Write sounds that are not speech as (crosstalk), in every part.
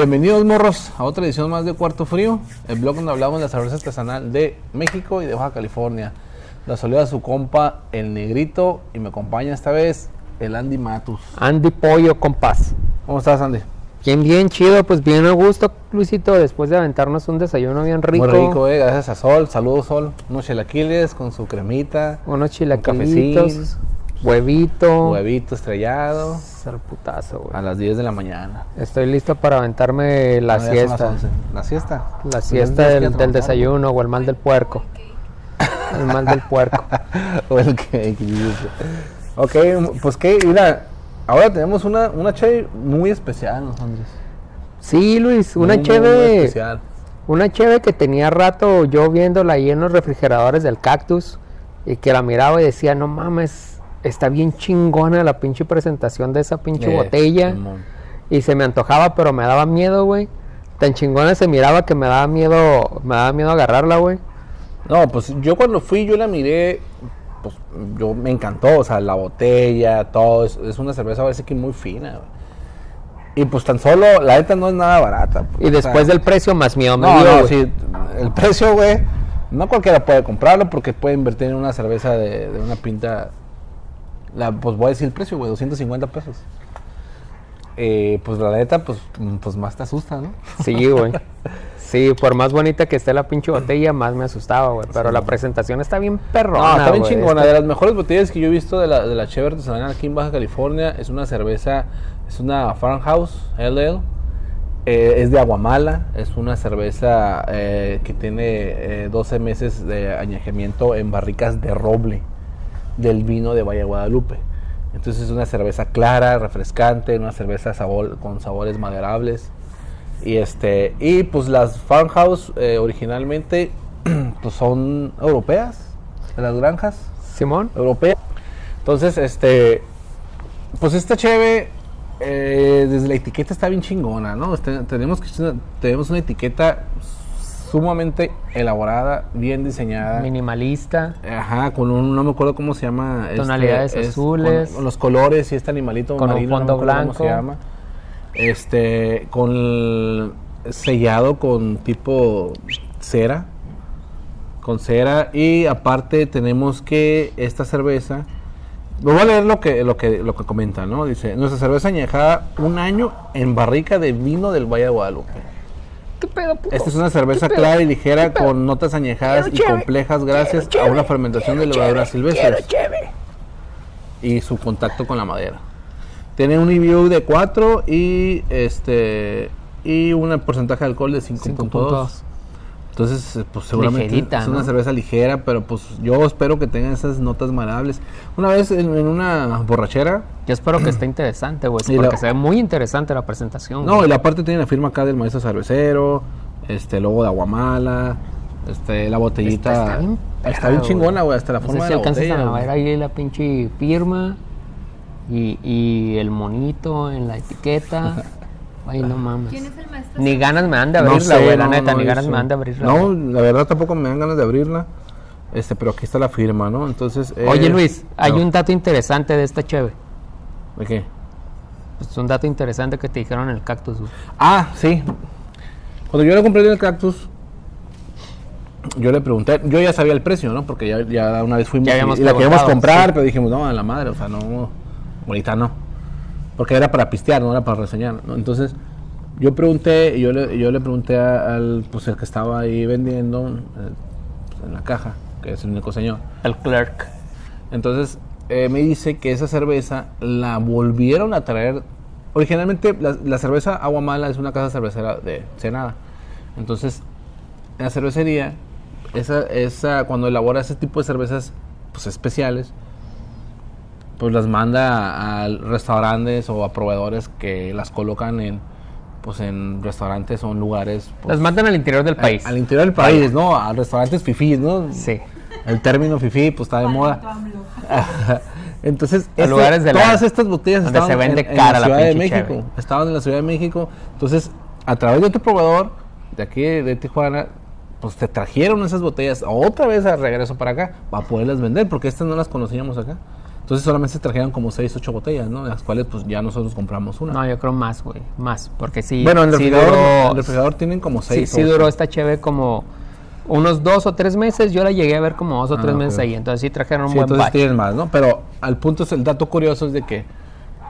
Bienvenidos morros a otra edición más de Cuarto Frío, el blog donde hablamos de la cerveza artesanal de México y de Baja California. La saluda su compa el negrito y me acompaña esta vez el Andy Matus. Andy Pollo, compás. ¿Cómo estás Andy? Bien, bien chido, pues bien a gusto, Luisito, después de aventarnos un desayuno bien rico. Muy rico, eh, gracias a Sol. Saludos Sol. Unos chilaquiles con su cremita. Unos chilaquilitos, huevito. Huevito estrellado. Ser putazo, güey. A las 10 de la mañana. Estoy listo para aventarme la No, siesta. 11. ¿La siesta? La Pues siesta del, del trabajar. desayuno o el mal del puerco. El mal del puerco. (laughs) o el cake. ok, pues que, mira, ahora tenemos una, una cheve muy especial, ¿no, Andrés? Sí, Luis, una Muy, especial. Una cheve que tenía rato yo viéndola ahí en los refrigeradores del cactus y que la miraba y decía, no mames, está bien chingona la pinche presentación de esa pinche Eh, botella. Y se me antojaba, pero me daba miedo, güey. Tan chingona se miraba que me daba miedo, me daba miedo agarrarla, güey. No, pues yo cuando fui, yo la miré, pues yo me encantó, o sea, la botella, todo, es, es una cerveza parece que muy fina, güey. Y pues tan solo, la neta no es nada barata. pues, Y o después sea, del precio más miedo me No, dio, no, sí, el precio, güey, no cualquiera puede comprarlo porque puede invertir en una cerveza de, de una pinta, la, pues voy a decir el precio, güey, 250 pesos. Eh, pues la neta, pues, mm, pues más te asusta, ¿no? Sí, güey. Sí, por más bonita que esté la pinche botella, más me asustaba, güey. Pero la presentación está bien perrona, No, está bien güey. chingona. Está- De las mejores botellas que yo he visto de la, de la Cheve artesanal aquí en Baja California es una cerveza, es una Farmhouse LL. eh, es de Aguamala, es una cerveza eh, que tiene eh, 12 meses de añejamiento en barricas de roble del vino de Valle Guadalupe. Entonces es una cerveza clara, refrescante, una cerveza sabor, con sabores maderables. Y este y pues las Farmhouse eh, originalmente (clears throat) pues son europeas, las granjas Simón. europeas. Entonces, este pues esta cheve eh, desde la etiqueta está bien chingona, ¿no? Este, tenemos que tenemos una etiqueta sumamente elaborada, bien diseñada. Minimalista. Ajá, con un, no me acuerdo cómo se llama. este, Tonalidades es- azules. Con, con los colores y este animalito Con marino, no fondo blanco. ¿Cómo se llama? Este, con el- sellado con tipo cera. Con cera. Y aparte tenemos que esta cerveza. Voy a leer lo que, lo que, lo que comenta, ¿no? Dice, nuestra cerveza añejada un año en barrica de vino del Valle de Guadalupe. ¿Qué pedo, puto? Esta es una cerveza clara y ligera con notas añejadas y complejas gracias quiero a una fermentación de quiero levaduras silvestres y su contacto con la madera. Tiene un IBU de 4 y este y un porcentaje de alcohol de 5.2. 5.2. Entonces, eh, pues seguramente Ligerita, es una ¿no? cerveza ligera, pero pues yo espero que tenga esas notas marables. Una vez en, en una borrachera, Yo espero que esté interesante, güey. Porque la- se ve muy interesante la presentación. no, y la parte tiene la firma acá del maestro cervecero, este el logo de Aguamala, este la botellita Está- está bien está chingona, güey, hasta la No forma sé si de la alcanzas botella. a ver ahí la pinche firma y, y el monito en la etiqueta. Ay, no mames. ¿Quién es el maestro? Ni ganas me dan de No abrirla, sé, güey, la no, neta, no ni ganas me dan de abrirla. No, güey. la verdad tampoco me dan ganas de abrirla. Este, pero aquí está la firma, ¿no? Entonces. eh, Oye, Luis, hay un dato interesante de esta cheve. ¿De qué? Es un dato interesante que te dijeron en el cactus. güey. Ah, sí. Cuando yo le compré el cactus, yo le pregunté, yo ya sabía el precio, ¿no? Porque ya, ya una vez fuimos Ya y- la queríamos comprar, sí. pero dijimos, no, a la madre, o sea, no, ahorita no. Porque era para pistear, no era para reseñar, ¿no? Entonces, yo pregunté, yo le, yo le pregunté a- al, pues, el que estaba ahí vendiendo, eh, pues, en la caja, que es el único señor. El clerk. Entonces eh, me dice que esa cerveza la volvieron a traer. Originalmente la, la cerveza Agua Mala es una casa cervecera de Senada. Entonces en la cervecería, esa, esa, cuando elabora ese tipo de cervezas pues, especiales, pues las manda a restaurantes o a proveedores que las colocan en pues en restaurantes o en lugares pues, Las mandan al interior del al- país. al, interior del país, ¿no? A restaurantes fifís, ¿no? Sí. El término fifí pues está de moda. (laughs) Entonces, A este- lugares de la- todas estas botellas donde estaban se vende en, en cara la la Ciudad de pinche México. cheve. Estaban en la Ciudad de México. Entonces, a través de otro proveedor de aquí de Tijuana, pues te trajeron esas botellas otra vez a regreso para acá para poderlas vender, porque estas no las conocíamos acá. Entonces solamente se trajeron como 6, 8 botellas, ¿no? De las cuales pues ya nosotros compramos una. No, yo creo más, güey. Más. Porque sí. bueno, en el, sí refrigerador, duró- el refrigerador tienen como sí, 6. sí duró esta cheve como unos dos o tres meses. Yo la llegué a ver como dos o Ah, tres meses ahí. Entonces sí trajeron un Sí, buen entonces batch. tienen más, ¿no? Pero al punto es el dato curioso es de que,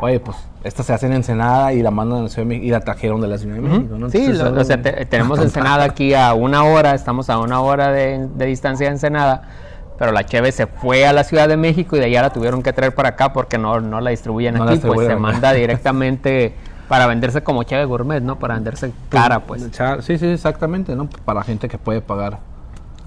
oye, pues esta se hace en Ensenada y la mandan a la Ciudad de México y la trajeron de la Ciudad de México, ¿no? Sí, lo- o sea, te- tenemos (laughs) Ensenada aquí a una hora, estamos a una hora de, de distancia de Ensenada, pero la Cheve se fue a la Ciudad de México y de allá la tuvieron que traer para acá porque no, no la distribuyen No la aquí, pues se manda (laughs) directamente para venderse como Cheve Gourmet, ¿no? Para venderse cara, pues, Sí, sí, exactamente, ¿no? Para gente que puede pagar.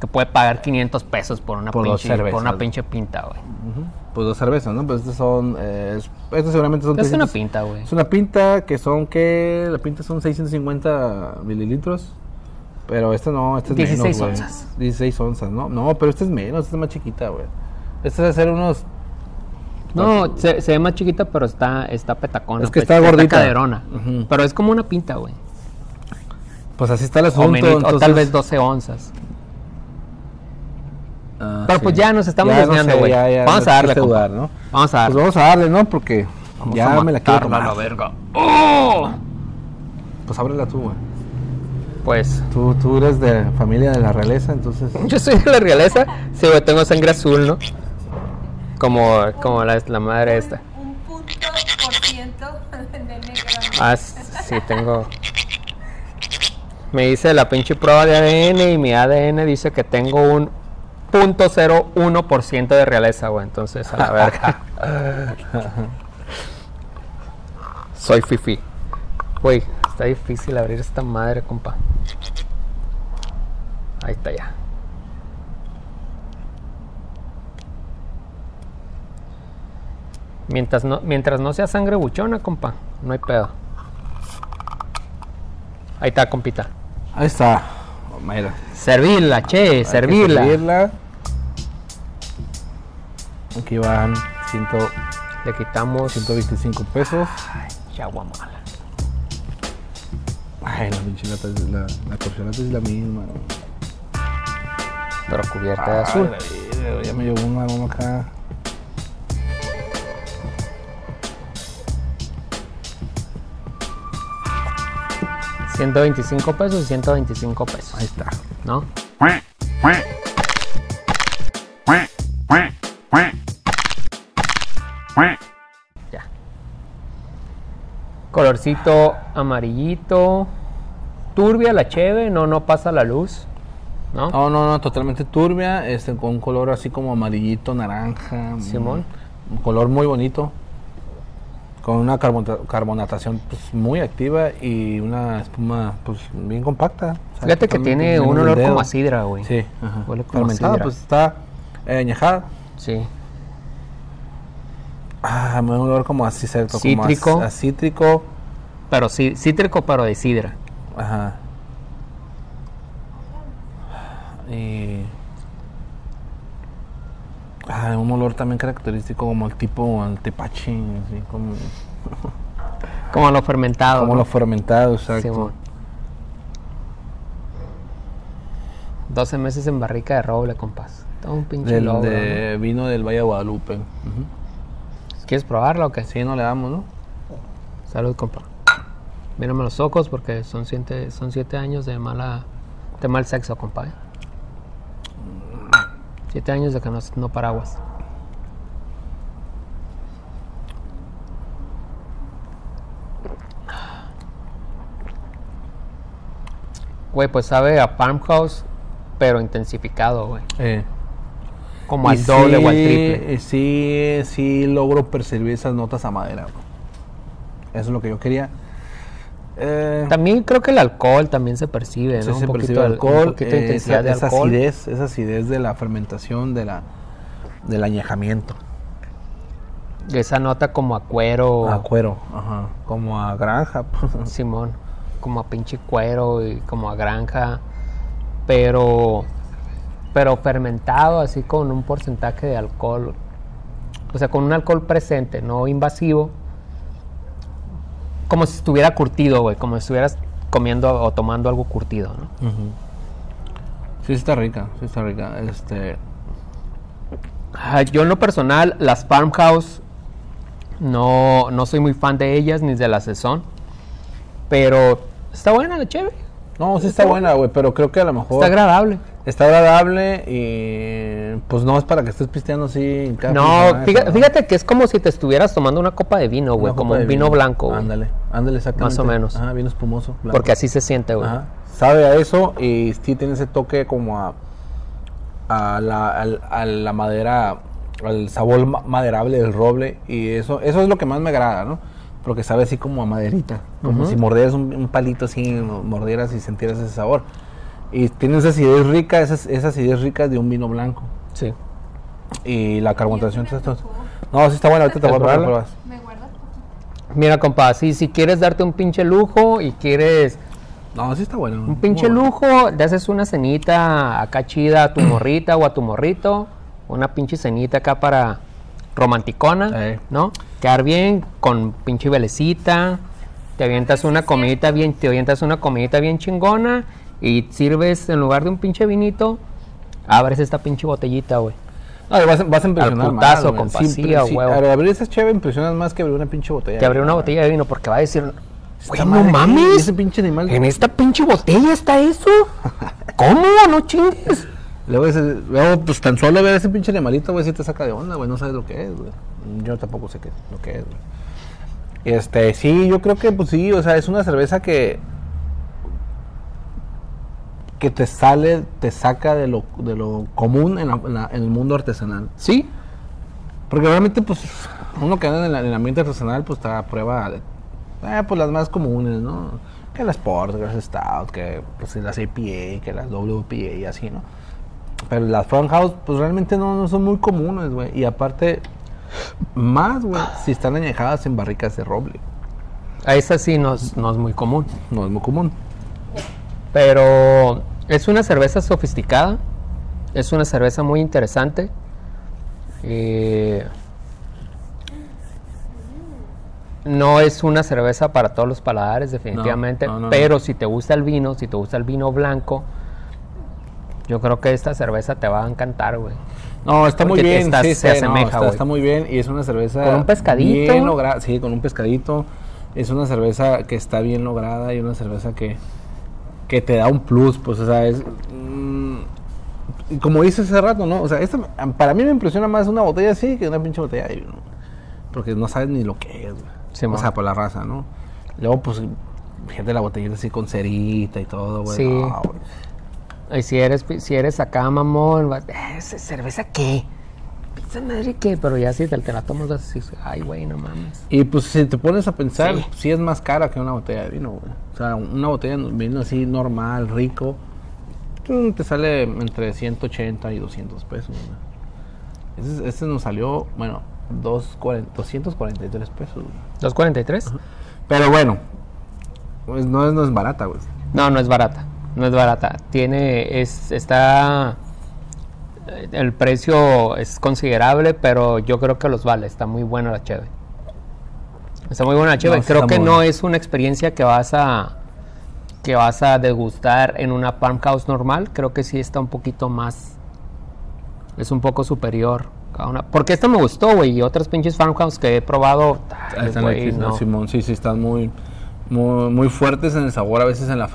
que puede pagar 500 pesos por una, Por pinche, por cervezas, una ¿no? pinche pinta, güey. Pues dos cervezas, ¿no? Pues estas son. Eh, es- estas seguramente son. ¿Qué es una 300 pinta, güey? Es una pinta que son, ¿qué? La pinta son 650 mililitros. Pero esta no, esta es 16 menos, güey. onzas. 16 onzas, ¿no? No, pero esta es menos, esta es más chiquita, güey. Esta es hacer unos. No, se, se ve más chiquita, pero está, está petacona. Es que pues, está gordita. caderona. Ujú. Pero es como una pinta, güey. Pues así está el O, asunto. o tal entonces- vez 12 onzas. Ah, Pero sí. pues ya nos estamos Ya no desviando, sé, güey. ya- ya Vamos no a darle, existe compa. dudar, ¿no? Vamos a darle. Pues vamos a darle, ¿no? Porque Vamos ya a me la quiero matarla a tomar. la verga. ¡Oh! Pues ábrela tú, güey. Pues Tú, tú eres de familia de la realeza, entonces. (laughs) yo soy de la realeza. Sí, güey, tengo sangre azul, ¿no? Como, como la, la madre esta. Un punto por ciento de negro. Ah, sí, tengo. Me dice la pinche prueba de ADN y mi ADN dice que tengo un .01% de realeza, güey. Entonces, a la verga. (laughs) Soy fifi. Güey, está difícil abrir esta madre, compa. Ahí está ya. Mientras no, mientras no sea sangre buchona, compa, no hay pedo. Ahí está, compita. Ahí está. Mira. Servirla, che, Hay servirla. servirla. Aquí van 100, Le quitamos 125 pesos. ya guamala. Ay, la pinche lata es la, la corcholata es la misma. Pero cubierta de azul. la vida, ya me llegó una uno acá. $125 pesos y 125 pesos. Ahí está. ¿No? Colorcito amarillito. Turbia la cheve, no, no pasa la luz. ¿No? No, no, no, totalmente turbia, este, con un color así como amarillito, naranja. Simón. Un color muy bonito. Con una carbonata- carbonatación pues, muy activa y una espuma pues bien compacta. O sea, Fíjate que tiene un olor como a sidra, güey. Sí, ajá. Huele como a Fermentada, sidra. pues está eh, añejada. Sí. Ah, me da un olor como así, cierto. como a- Cítrico. A, cítrico. Pero sí, cítrico, pero de sidra. Ajá. Y. Ah, un olor también característico como el tipo el tepache, así como, (laughs) Como lo fermentado. como ¿no? lo fermentado, exacto. Simón. 12 meses en barrica de roble, compas. Todo un pinche Del, logro, de vino del Valle de Guadalupe. ¿no? ¿Quieres probarlo o qué? Sí, no le damos, ¿no? Salud, compa. Mírame los ojos porque son siete, son siete años de mala de mal sexo, compa. ¿eh? Siete años de que no, no paraguas. Güey, pues sabe a farmhouse, pero intensificado, güey. Eh. Como al doble o al triple. y Sí, sí logro percibir esas notas a madera. Eso es lo que yo quería. Eh, También creo que el alcohol también se percibe, ¿no? se un percibe poquito, de- alcohol, un poquito de eh, intensidad esa, de esa alcohol. acidez, esa acidez de la fermentación, de la, del añejamiento. Esa nota como a cuero. A cuero, ajá, como a granja. (laughs) Simón, como a pinche cuero y como a granja, pero pero fermentado así con un porcentaje de alcohol, o sea, con un alcohol presente, no invasivo, como si estuviera curtido, güey, como si estuvieras comiendo o tomando algo curtido, ¿no? Sí está rica, sí está rica. Este, Yo en lo personal, las farmhouse no, no soy muy fan de ellas ni de la Saison. Pero está buena la chévere. No, sí está buena, güey, pero creo que a lo mejor Está agradable. Está agradable y pues no es para que estés pisteando así de No, fíjate, ¿no? fíjate que es como si te estuvieras tomando una copa de vino, güey. Como un vino, blanco, güey. Ándale, ándale, exactamente. Más o menos. Ajá, vino espumoso. blanco. Porque así se siente, güey. Ajá. Sabe a eso y sí tiene ese toque como a, a, la, a la madera, al sabor ma- maderable del roble y eso, eso es lo que más me agrada, ¿no? Porque sabe así como a maderita, como si mordieras un, un palito así, mordieras y sintieras ese sabor. Y tiene esa acidez rica, esas, esas acidez ricas de un vino blanco. Sí. Y la carbonatación. No, sí está buena, ahorita te voy a probar. ¿Me guardas poquito? Mira, compa, si, si quieres darte un pinche lujo y quieres No, sí está bueno. un pinche lujo, le haces una cenita acá chida a tu morrita o a tu morrito, una pinche cenita acá para romanticona, Eh. ¿no? Quedar bien con pinche velecita, te avientas una comidita bien, te avientas una comidita bien chingona y sirves en lugar de un pinche vinito, abres esta pinche botellita, güey. No, vas, a- vas a impresionar Al putazo, más, güey. compa, Sí, a sí, al abrir esa chévere impresionas más que abrir una pinche botella. Te abrí una güey. botella de vino porque va a decir, güey, no mames, Ese pinche animal. en esta pinche botella está eso. (laughs) ¿Cómo? No chingues. Luego, ese- luego, pues tan solo ver ese pinche animalito, güey, sí te saca de onda, güey. No sabes lo que es, güey. Yo tampoco sé qué, lo que es, güey. Este, sí, yo creo que, pues sí, o sea, es una cerveza que. Que te sale, te saca de lo, de lo común en, la- en la- en el mundo artesanal. Sí, Porque realmente, pues, uno que anda en, la- en el ambiente artesanal, pues está a prueba de, eh, pues las más comunes, ¿no? Que las Port, que las Stout, que pues las APA, que las WPA y así, ¿no? Pero las Farmhouse, pues realmente no, no son muy comunes, güey. Y aparte, más, güey, si están añejadas en barricas de roble. a esa sí no es, no es muy común. No es muy común. Pero es una cerveza sofisticada. Es una cerveza muy interesante. Eh, no es una cerveza para todos los paladares, definitivamente. no, no, no. pero si te gusta el vino, si te gusta el vino blanco, yo creo que esta cerveza te va a encantar, güey. No, está muy Porque bien, estás- sí, se sí, asemeja, está, está muy bien y es una cerveza Con un pescadito. bien lograda, sí, con un pescadito. Es una cerveza que está bien lograda y una cerveza que, que te da un plus, pues, o sea, es mm, como dices hace rato, ¿no? O sea, esta, para mí me impresiona más una botella así que una pinche botella de vino. Porque no sabes ni lo que es, güey. Sí, o sea, por la raza, ¿no? Luego, pues, fíjate la botellita así con cerita y todo, güey. Sí. No. Y si eres, si eres acá, mamón, "Eh, ¿esa cerveza qué? ¿Esa madre qué? Pero ya si te, te la tomas así, ay, güey, no mames. Y pues si te pones a pensar, Sí. sí, es más cara que una botella de vino, güey. O sea, una botella de vino así normal, rico, te sale entre 180 y 200 pesos, güey. Ese, ese nos salió, bueno, 240 243 pesos, güey. ¿2.43? Pero bueno, pues no es, no es barata, güey. No, no es barata. No es barata. Tiene, es, está, el precio es considerable, pero yo creo que los vale. Está muy buena la cheve. Está muy buena la cheve. No, creo que no es una experiencia que vas a que vas a degustar en una farmhouse normal. Creo que sí está un poquito más, es un poco superior. una- porque esta me gustó, güey, y otras pinches farmhouse que he probado, Están aquí, no. Simón, sí, sí, están muy, muy, muy fuertes en el sabor, a veces en la